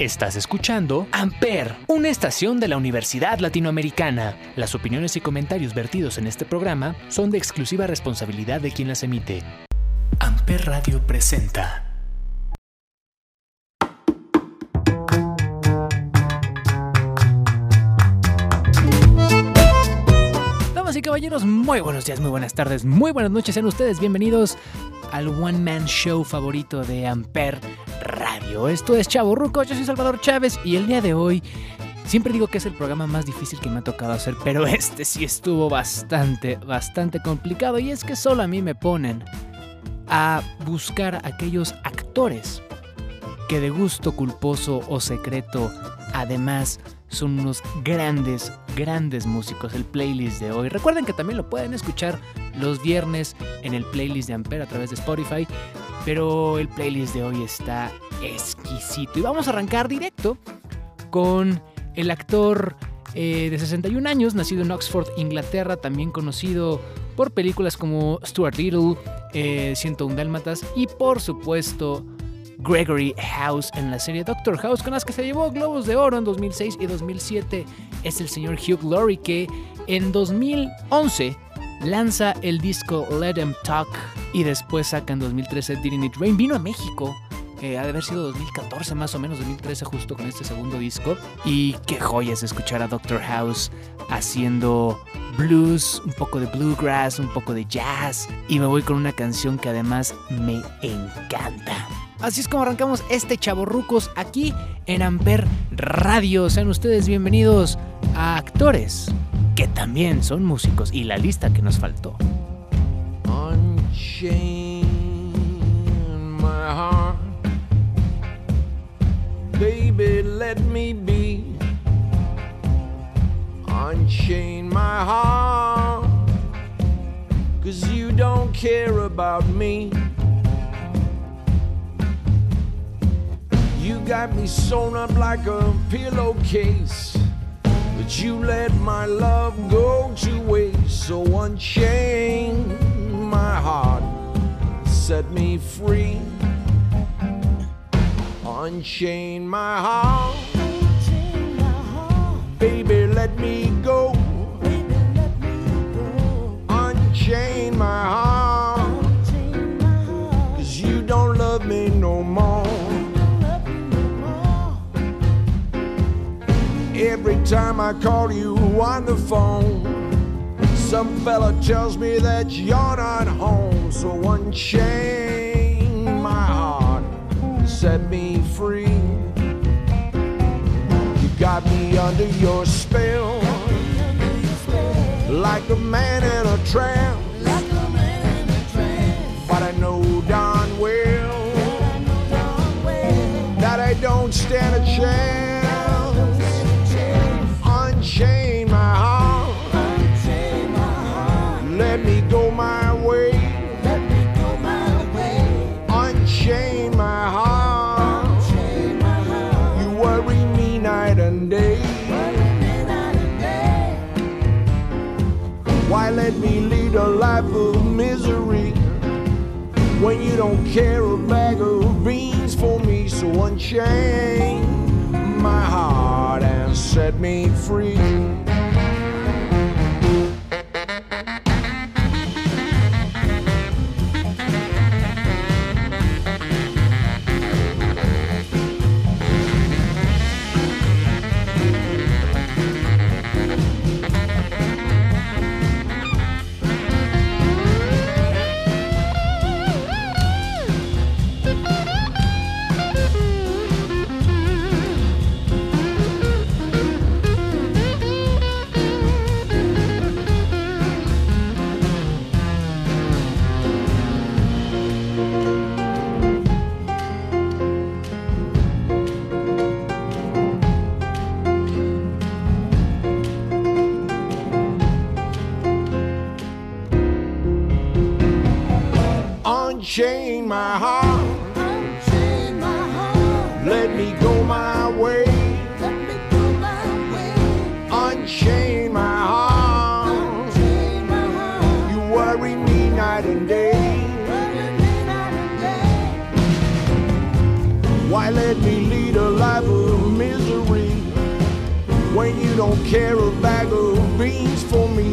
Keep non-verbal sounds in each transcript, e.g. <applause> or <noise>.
Estás escuchando Amper, una estación de la Universidad Latinoamericana. Las opiniones y comentarios vertidos en este programa son de exclusiva responsabilidad de quien las emite. Amper Radio presenta. Damas y caballeros, muy buenos días, muy buenas tardes, muy buenas noches. Sean ustedes bienvenidos al One Man Show favorito de Amper Radio. Esto es Chavo Ruco, yo soy Salvador Chávez y el día de hoy siempre digo que es el programa más difícil que me ha tocado hacer, pero <laughs> este sí estuvo bastante, bastante complicado y es que solo a mí me ponen a buscar aquellos actores que de gusto culposo o secreto además son unos grandes, grandes músicos. El playlist de hoy. Recuerden que también lo pueden escuchar los viernes en el playlist de Ampere a través de Spotify. Pero el playlist de hoy está exquisito. Y vamos a arrancar directo con el actor eh, de 61 años, nacido en Oxford, Inglaterra, también conocido por películas como Stuart Little, eh, 101 Dálmatas y por supuesto Gregory House en la serie Doctor House, con las que se llevó Globos de Oro en 2006 y 2007. Es el señor Hugh Laurie que en 2011 lanza el disco Let Them Talk y después saca en 2013 Didn't It Rain. Vino a México. Eh, ha de haber sido 2014 más o menos, 2013 justo con este segundo disco. Y qué joya es escuchar a Doctor House haciendo blues, un poco de bluegrass, un poco de jazz. Y me voy con una canción que además me encanta. Así es como arrancamos este Chaborrucos aquí en Amper Radio. Sean ustedes bienvenidos a actores que también son músicos y la lista que nos faltó. Unchain my heart, baby, let me be. Unchain my heart, cause you don't care about me. You got me sewn up like a pillowcase. But you let my love go to waste. So unchain my heart, set me free. Unchain my heart, baby, let me go. Unchain my heart, time I call you on the phone, some fella tells me that you're not home. So unchain my heart, set me free. You got me under your spell, like a man in a trance. But I know darn well that I don't stand a chance. Don't care a bag of beans for me? So unchain my heart and set me free.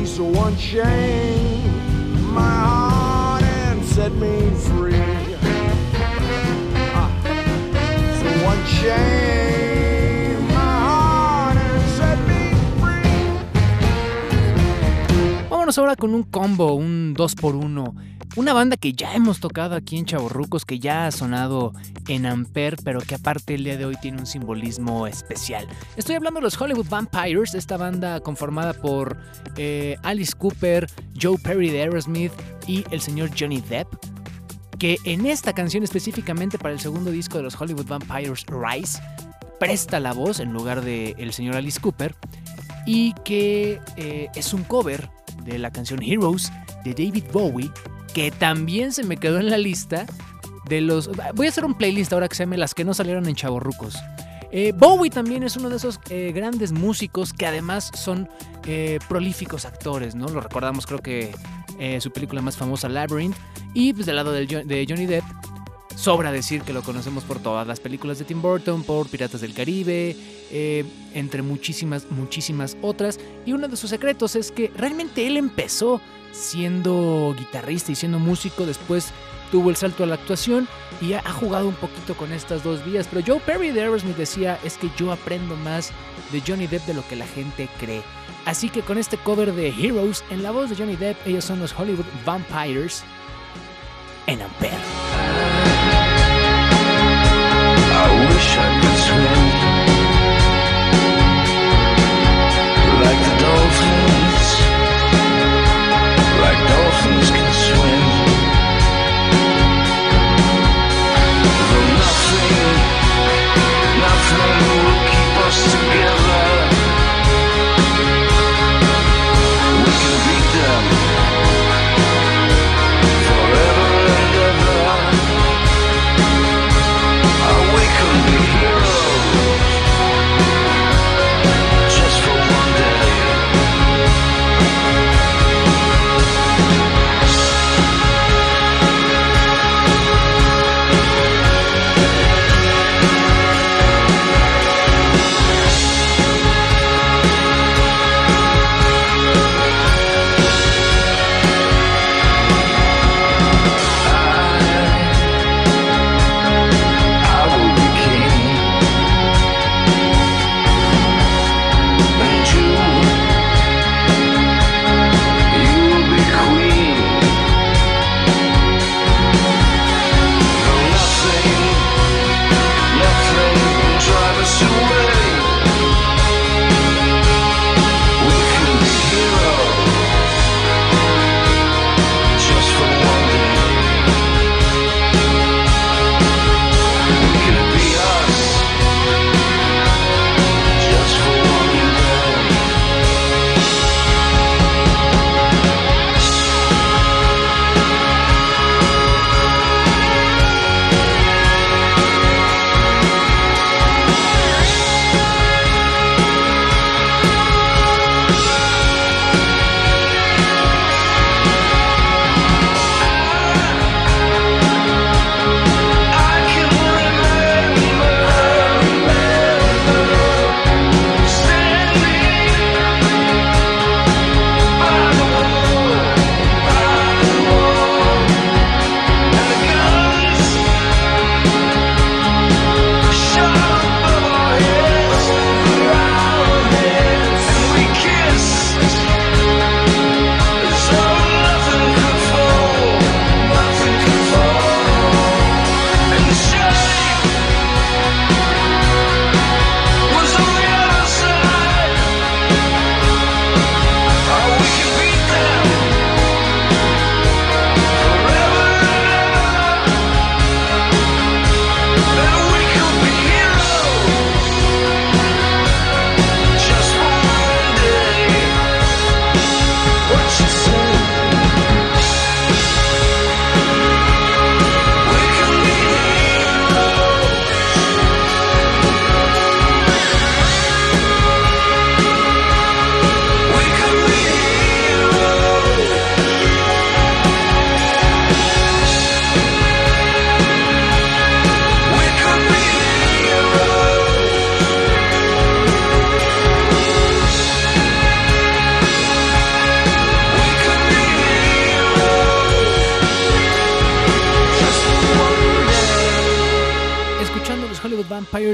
For me. So unchain my heart and set me free. Ah. So me free. Vámonos ahora con un combo, un 2x1. Una banda que ya hemos tocado aquí en Chavorrucos, que ya ha sonado en Ampere, pero que aparte el día de hoy tiene un simbolismo especial. Estoy hablando de los Hollywood Vampires, esta banda conformada por eh, Alice Cooper, Joe Perry de Aerosmith y el señor Johnny Depp. Que en esta canción específicamente para el segundo disco de los Hollywood Vampires Rise presta la voz en lugar del el señor Alice Cooper y que eh, es un cover de la canción Heroes de David Bowie que también se me quedó en la lista de los... Voy a hacer un playlist ahora que se llame Las que no salieron en Chavorrucos. Eh, Bowie también es uno de esos eh, grandes músicos que además son eh, prolíficos actores, ¿no? Lo recordamos creo que su película más famosa, Labyrinth. Y pues del lado de Johnny Depp, sobra decir que lo conocemos por todas las películas de Tim Burton, por Piratas del Caribe, eh, entre muchísimas, muchísimas otras. Y uno de sus secretos es que realmente él empezó siendo guitarrista y siendo músico, después tuvo el salto a la actuación y ha, jugado un poquito con estas dos vías. Pero Joe Perry de Aerosmith decía, es que yo aprendo más de Johnny Depp de lo que la gente cree. Así que con este cover de Heroes, en la voz de Johnny Depp, ellos son los Hollywood Vampires en Ampere.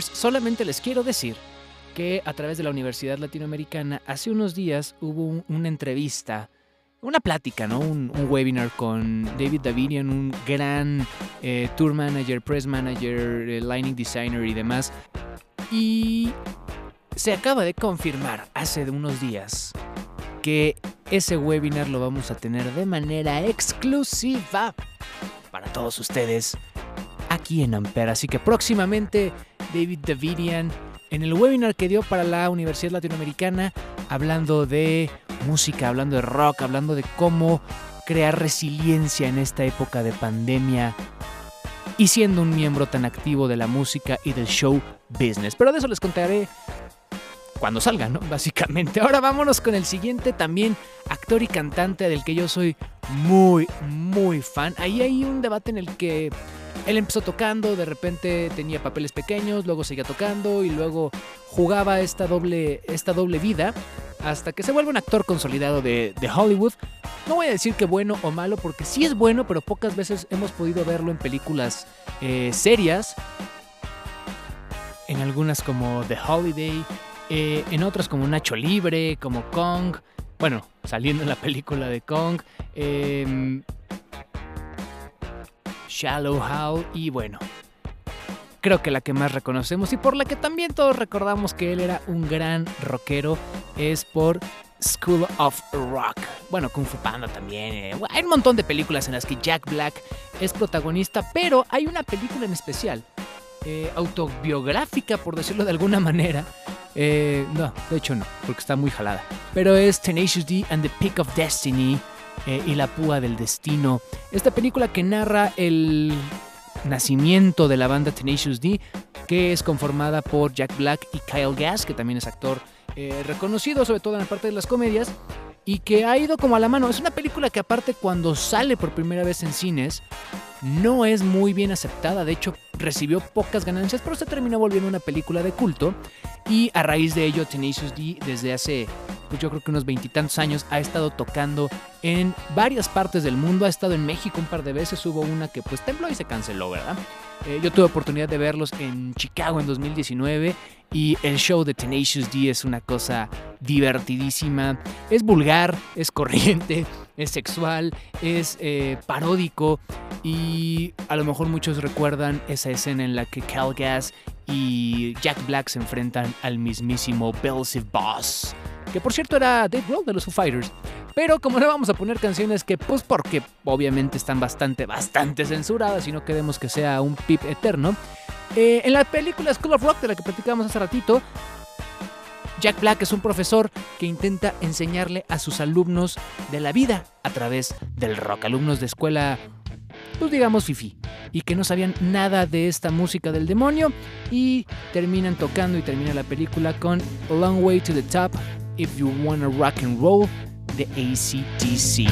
Solamente les quiero decir que a través de la Universidad Latinoamericana hace unos días hubo un- una entrevista, una plática, ¿no? Un, webinar con David Davinian, un gran eh, tour manager, press manager, eh, lighting designer y demás. Y se acaba de confirmar hace unos días que ese webinar lo vamos a tener de manera exclusiva para todos ustedes aquí en Ampere. Así que próximamente David Davidian en el webinar que dio para la Universidad Latinoamericana hablando de música, hablando de rock, hablando de cómo crear resiliencia en esta época de pandemia y siendo un miembro tan activo de la música y del show business. Pero de eso les contaré cuando salga, ¿no? <laughs> Básicamente. Ahora vámonos con el siguiente también actor y cantante del que yo soy muy, muy fan. Ahí hay un debate en el que él empezó tocando, de repente tenía papeles pequeños, luego seguía tocando y luego jugaba esta doble, esta doble vida hasta que se vuelve un actor consolidado de, de Hollywood. No voy a decir que bueno o malo, porque sí es bueno, pero pocas veces hemos podido verlo en películas eh, serias. En algunas como The Holiday, eh, en otras como Nacho Libre, como Kong. Bueno, saliendo en la película de Kong. em, Shallow Hal y bueno. Creo que la que más reconocemos y por la que también todos recordamos que él era un gran rockero es por School of Rock. Bueno, Kung Fu Panda también. eh, Hay un montón de películas en las que Jack Black es protagonista, pero hay una película en especial, eh, autobiográfica por decirlo de alguna manera. Eh, no, de hecho no, porque está muy jalada. Pero es Tenacious D and the Peak of Destiny eh, y la púa del destino. Esta película que narra el nacimiento de la banda Tenacious D, que es conformada por Jack Black y Kyle Gass, que también es actor eh, reconocido, sobre todo en la parte de las comedias, y que ha ido como a la mano. Es una película que aparte cuando sale por primera vez en cines, no es muy bien aceptada, de hecho recibió pocas ganancias, pero se terminó volviendo una película de culto y a raíz de ello Tenacious D desde hace pues yo creo que unos veintitantos años ha estado tocando en varias partes del mundo, ha estado en México un par de veces, hubo una que pues tembló y se canceló, ¿verdad? Eh, yo tuve oportunidad de verlos en Chicago en 2019 y el show de Tenacious D es una cosa divertidísima, es vulgar, es corriente, <laughs> es sexual, es eh, paródico y a lo mejor muchos recuerdan esa escena en la que Cal Gass y Jack Black se enfrentan al mismísimo Beelzebub Boss, que por cierto era Dave Grohl de los Foo Fighters. Pero como no vamos a poner canciones que, pues porque obviamente están bastante, bastante censuradas y no queremos que sea un pip eterno, eh, en la película School of Rock de la que platicábamos hace ratito, Jack Black es un profesor que intenta enseñarle a sus alumnos de la vida a través del rock, alumnos de escuela, pues digamos fifi, y que no sabían nada de esta música del demonio y terminan tocando y termina la película con A Long Way to the Top, If You Wanna Rock and Roll the ACDC.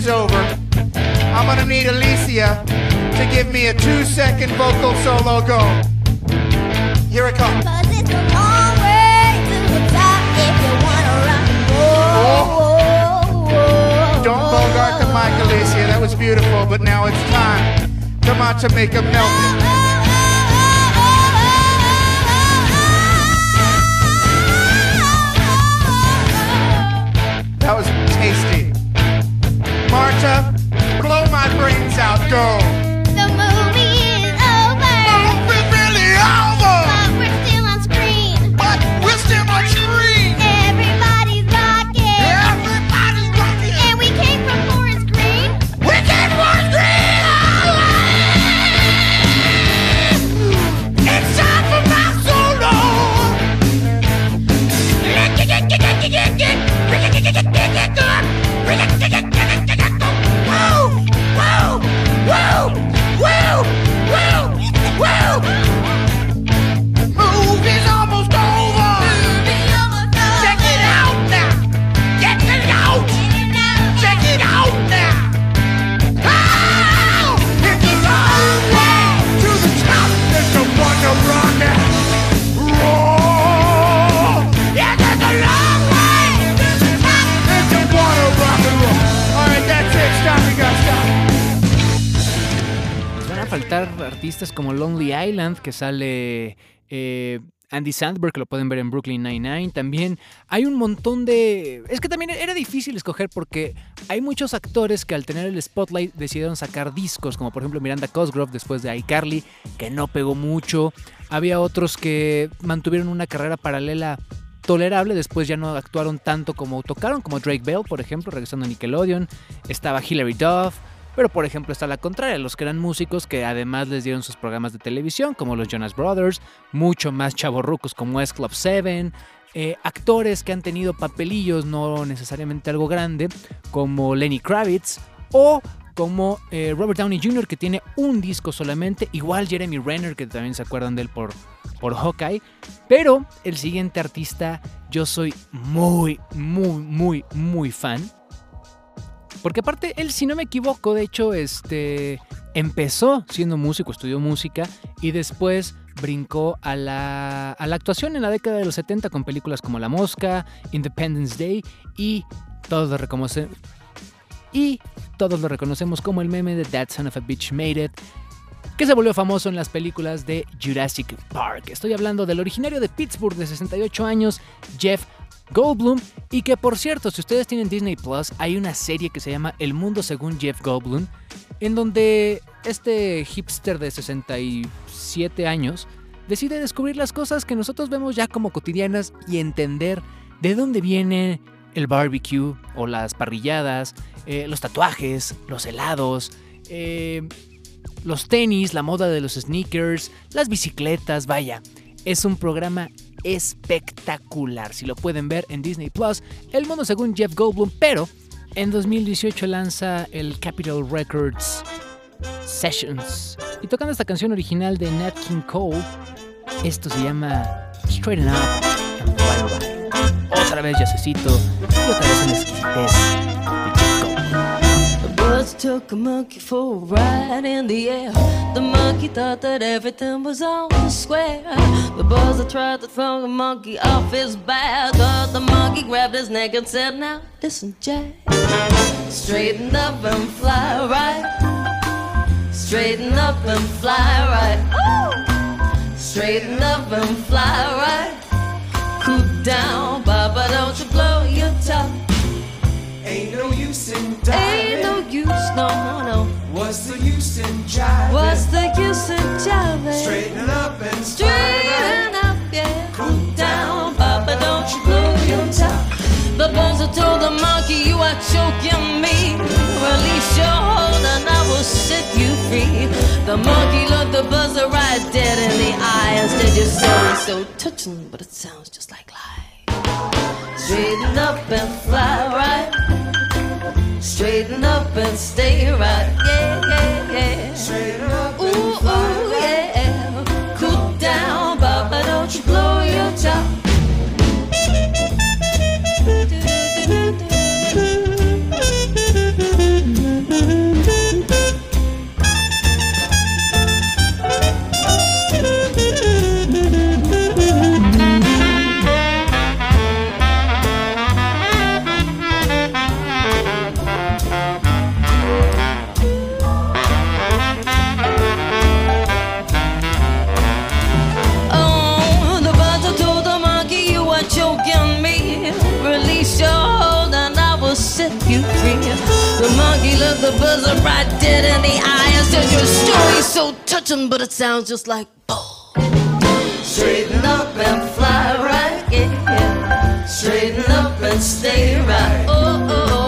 Is over. I'm gonna need Alicia to give me a two-second vocal solo. Go. Here it comes. Don't bogart the mic, Alicia. That was beautiful, but now it's time. Come on to make a melt it. Marta, blow my brains out. Go. Como Lonely Island, que sale eh, Andy Sandberg, que lo pueden ver en Brooklyn Nine-Nine. También hay un montón de... Es que también era difícil escoger porque hay muchos actores que al tener el spotlight decidieron sacar discos, como por ejemplo Miranda Cosgrove después de iCarly, que no pegó mucho. Había otros que mantuvieron una carrera paralela tolerable, después ya no actuaron tanto como tocaron, como Drake Bell, por ejemplo, regresando a Nickelodeon. Estaba Hilary Duff, pero por ejemplo está la contraria, los que eran músicos que además les dieron sus programas de televisión, como los Jonas Brothers, mucho más chavorrucos como S Club 7, eh, actores que han tenido papelillos, no necesariamente algo grande, como Lenny Kravitz, o como eh, Robert Downey Jr., que tiene un disco solamente, igual Jeremy Renner, que también se acuerdan de él por, por Hawkeye, pero el siguiente artista yo soy muy, muy, muy, muy fan. Porque aparte, él, si no me equivoco, de hecho, este empezó siendo músico, estudió música y después brincó a la, a la actuación en la década de los 70 con películas como La Mosca, Independence Day y todos lo reconocen y todos lo reconocemos como el meme de That Son of a Bitch Made It, que se volvió famoso en las películas de Jurassic Park. Estoy hablando del originario de Pittsburgh de 68 años, Jeff Goldblum, y que por cierto, si ustedes tienen Disney Plus, hay una serie que se llama El Mundo según Jeff Goldblum, en donde este hipster de 67 años decide descubrir las cosas que nosotros vemos ya como cotidianas y entender de dónde viene el barbecue o las parrilladas, eh, los tatuajes, los helados, eh, los tenis, la moda de los sneakers, las bicicletas, vaya. Es un programa espectacular. Si lo pueden ver en Disney Plus, El Mundo según Jeff Goldblum, pero en 2018 lanza el Capitol Records Sessions. Y tocando esta canción original de Nat King Cole, esto se llama Straighten Up and Fly. Otra vez yacecito y otra vez una exquisitez took a monkey for a ride in the air. The monkey thought that everything was all the square. The buzzer tried to throw the monkey off his back, but the monkey grabbed his neck and said, Now listen, Jack. Straighten up and fly right. Straighten up and fly right. Ooh. Straighten up and fly right. Cool down, Baba, don't you blow your top. Ain't no use in Ain't no no. What's the use in jiving? What's the use in jiving? Straighten up and Straighten up, yeah. Cool down, Papa, don't you blow your top. The buzzer told the monkey you are choking me. Release your hold and I will set you free. The monkey looked the buzzer right dead in the eye and said your story so touching, but it sounds just like lies." Straighten up and fly. Straighten up and stay right. The right dead in the eye and said your story's so touching, but it sounds just like bull. Straighten up and fly right, yeah. Straighten up and stay right. Oh, oh, oh.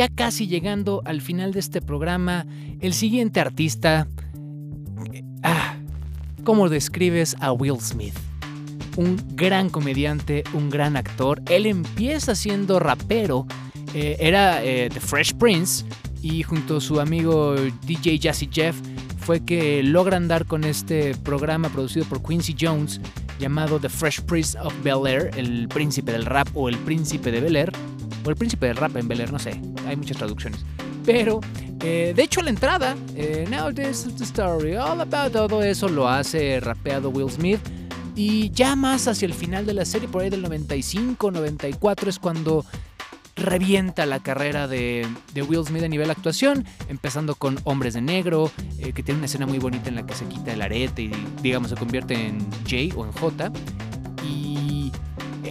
Ya casi llegando al final de este programa, el siguiente artista... Ah, ¿Cómo describes a Will Smith? Un gran comediante, un gran actor. Él empieza siendo rapero. eh, era eh, The Fresh Prince y junto a su amigo DJ Jazzy Jeff fue que logran dar con este programa producido por Quincy Jones llamado The Fresh Prince of Bel Air, el príncipe del rap o el príncipe de Bel Air, o el príncipe del rap en Bel Air, no sé, hay muchas traducciones. Pero, eh, de hecho, la entrada, eh, Now this is the story, all about todo eso lo hace rapeado Will Smith. Y ya más hacia el final de la serie, por ahí del 95, 94, es cuando revienta la carrera de, Will Smith a nivel actuación, empezando con Hombres de Negro, eh, que tiene una escena muy bonita en la que se quita el arete y digamos se convierte en J o en J. Y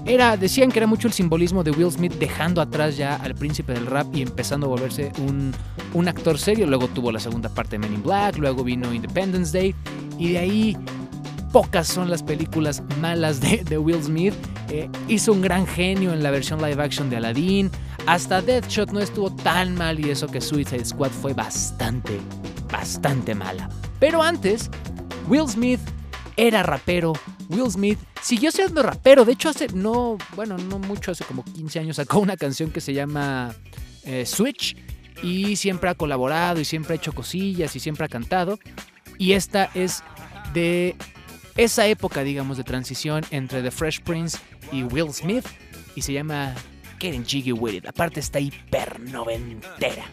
era, decían que era mucho el simbolismo de Will Smith dejando atrás ya al príncipe del rap y empezando a volverse un, un actor serio. Luego tuvo la segunda parte de Men in Black, luego vino Independence Day y de ahí pocas son las películas malas de, Will Smith. Eh, hizo un gran genio en la versión live action de Aladdin. Hasta Deathshot no estuvo tan mal y eso que Suicide Squad fue bastante, bastante mala. Pero antes, Will Smith era rapero. Will Smith siguió siendo rapero. De hecho, hace no, bueno, no mucho, hace como 15 años sacó una canción que se llama eh, Switch. Y siempre ha colaborado y siempre ha hecho cosillas y siempre ha cantado. Y esta es de esa época, digamos, de transición entre The Fresh Prince y Will Smith. Y se llama Getting Jiggy With It. Aparte está hiper noventera.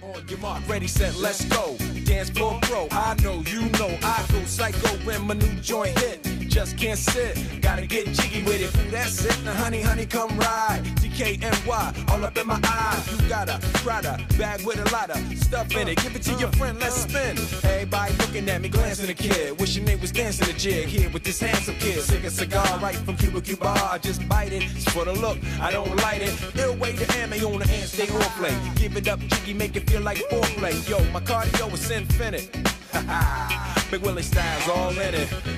On your ready, set, let's go. Dance pro, I know, you know, I go psycho when my new joint hit. Just can't sit, gotta get jiggy with it. That's it, now honey, honey, come ride. DKNY, all up in my eye. You got a Prada bag with a lot of stuff in it. Give it to your friend, let's spin. Everybody looking at me, glancing a kid. Wishing they was dancing a jig here with this handsome kid. Sick a cigar right from Cuba Cuba. Just bite it. It's for the look, I don't light it. Ill way to ammo on the hand, stay on play. Give it up, jiggy, make it feel like foreplay. Yo, my cardio is infinite. Ha <laughs> ha, Big Willie style's all in it.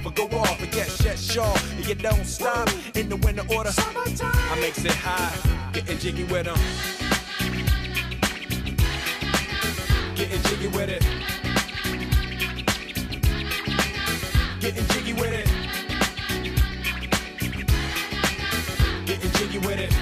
but go off. But yes, yes, sure. You don't stop in the winter order. Summertime. I makes it high, getting jiggy with them. Getting jiggy with it. Getting jiggy with it. Getting jiggy with it.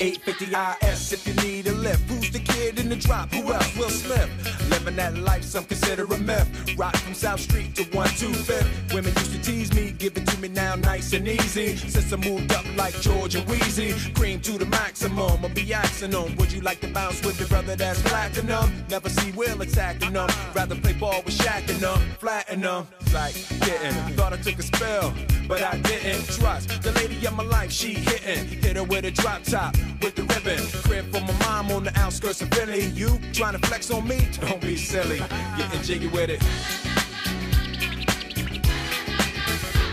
850 IS if you need a lift. Who's the kid in the drop? Who else? Will Smith. Living that life, some consider a myth. Rock from South Street to 125th. Women used to tease me, give it to me now nice and easy. Since I moved up like George and Wheezy, cream to the maximum. I'll be asking them, would you like to bounce with your brother that's platinum? Never see Will attacking them. Rather play ball with Shaq and them, flatten them. Like, getting, thought I took a spell, but I didn't trust. The lady of my life, she hitting. Hit her with a drop top, with the ribbon. Crib for my mom on the outskirts of Philly. You trying to flex on me? Don't be silly. Getting jiggy with it.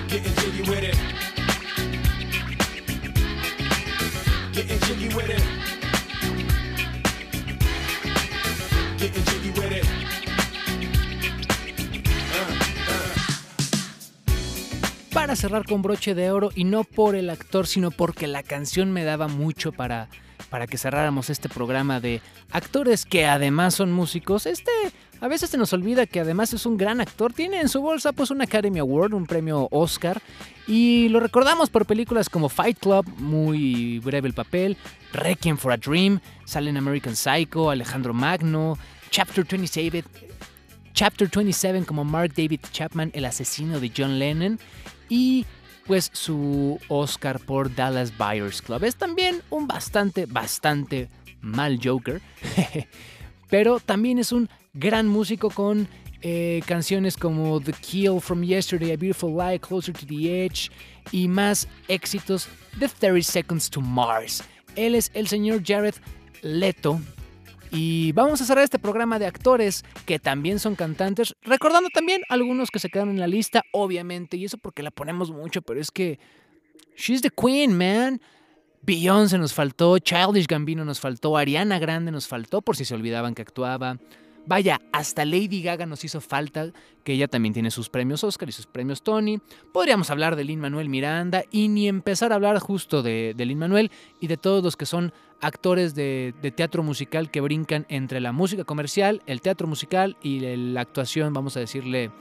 Getting jiggy with it. Getting jiggy with it. Getting jiggy with it. Para cerrar con broche de oro y no por el actor, sino porque la canción me daba mucho para, para que cerráramos este programa de actores que además son músicos. Este a veces se nos olvida que además es un gran actor. Tiene en su bolsa pues un Academy Award, un premio Oscar. Y lo recordamos por películas como Fight Club, muy breve el papel, Requiem for a Dream, sale en American Psycho, Alejandro Magno, Chapter 27, Chapter 27 como Mark David Chapman, el asesino de John Lennon. Y pues su Oscar por Dallas Buyers Club. Es también un bastante, bastante mal Joker. <laughs> Pero también es un gran músico con eh, canciones como The Kill from Yesterday, A Beautiful Lie, Closer to the Edge y más éxitos de 30 Seconds to Mars. Él es el señor Jared Leto. Y vamos a cerrar este programa de actores que también son cantantes, recordando también algunos que se quedaron en la lista, obviamente, y eso porque la ponemos mucho, pero es que she's the queen, man. Beyoncé nos faltó, Childish Gambino nos faltó, Ariana Grande nos faltó por si se olvidaban que actuaba. Vaya, hasta Lady Gaga nos hizo falta, que ella también tiene sus premios Oscar y sus premios Tony. Podríamos hablar de Lin Manuel Miranda y ni empezar a hablar justo de, de Lin Manuel y de todos los que son actores de, teatro musical que brincan entre la música comercial, el teatro musical y la actuación, vamos a decirle,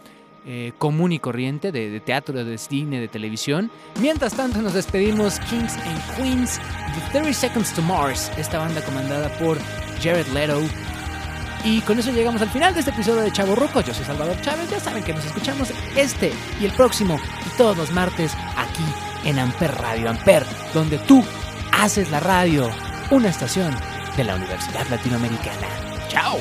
eh, común y corriente de, de teatro, de cine, de televisión. Mientras tanto nos despedimos Kings and Queens de 30 Seconds to Mars, esta banda comandada por Jared Leto. Y con eso llegamos al final de este episodio de Chavo Ruco. Yo soy Salvador Chávez. Ya saben que nos escuchamos este y el próximo y todos los martes aquí en Amper Radio Amper, donde tú haces la radio, una estación de la Universidad Latinoamericana. ¡Chao!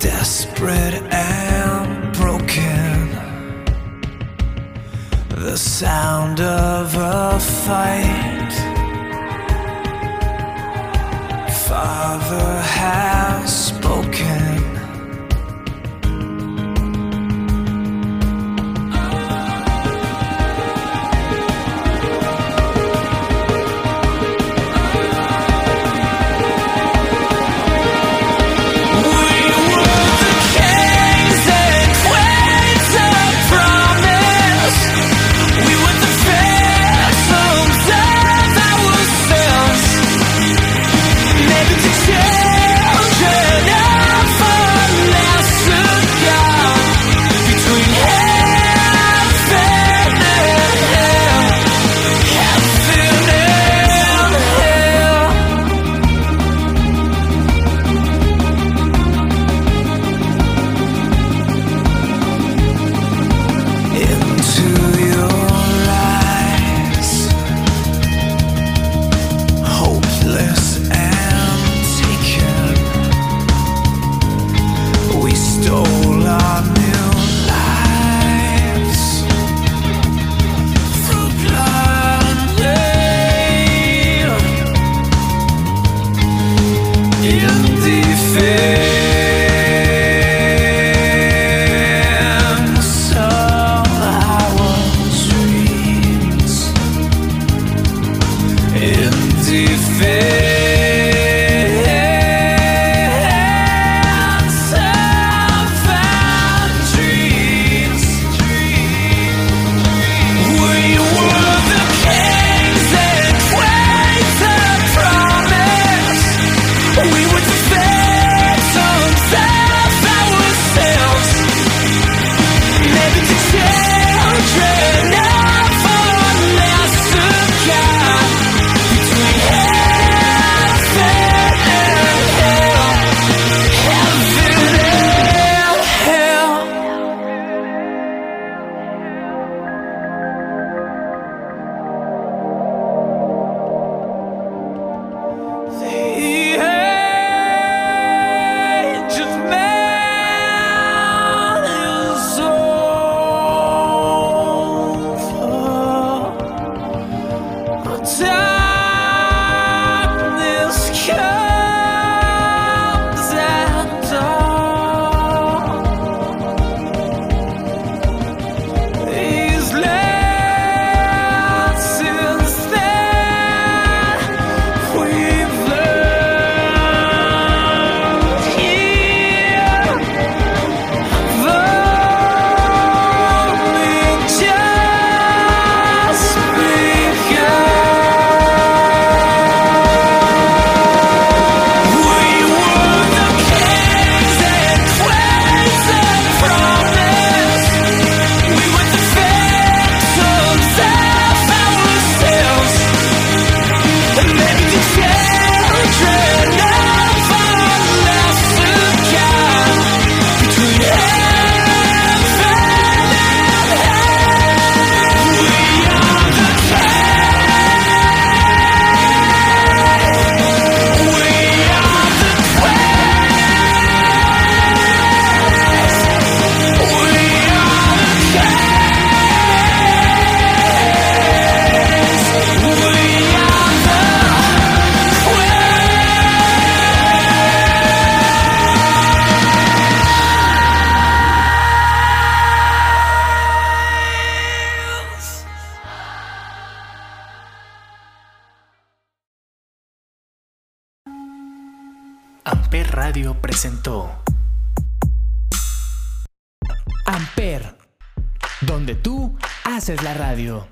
desperate and broken. The sound of a fight. Father es la radio.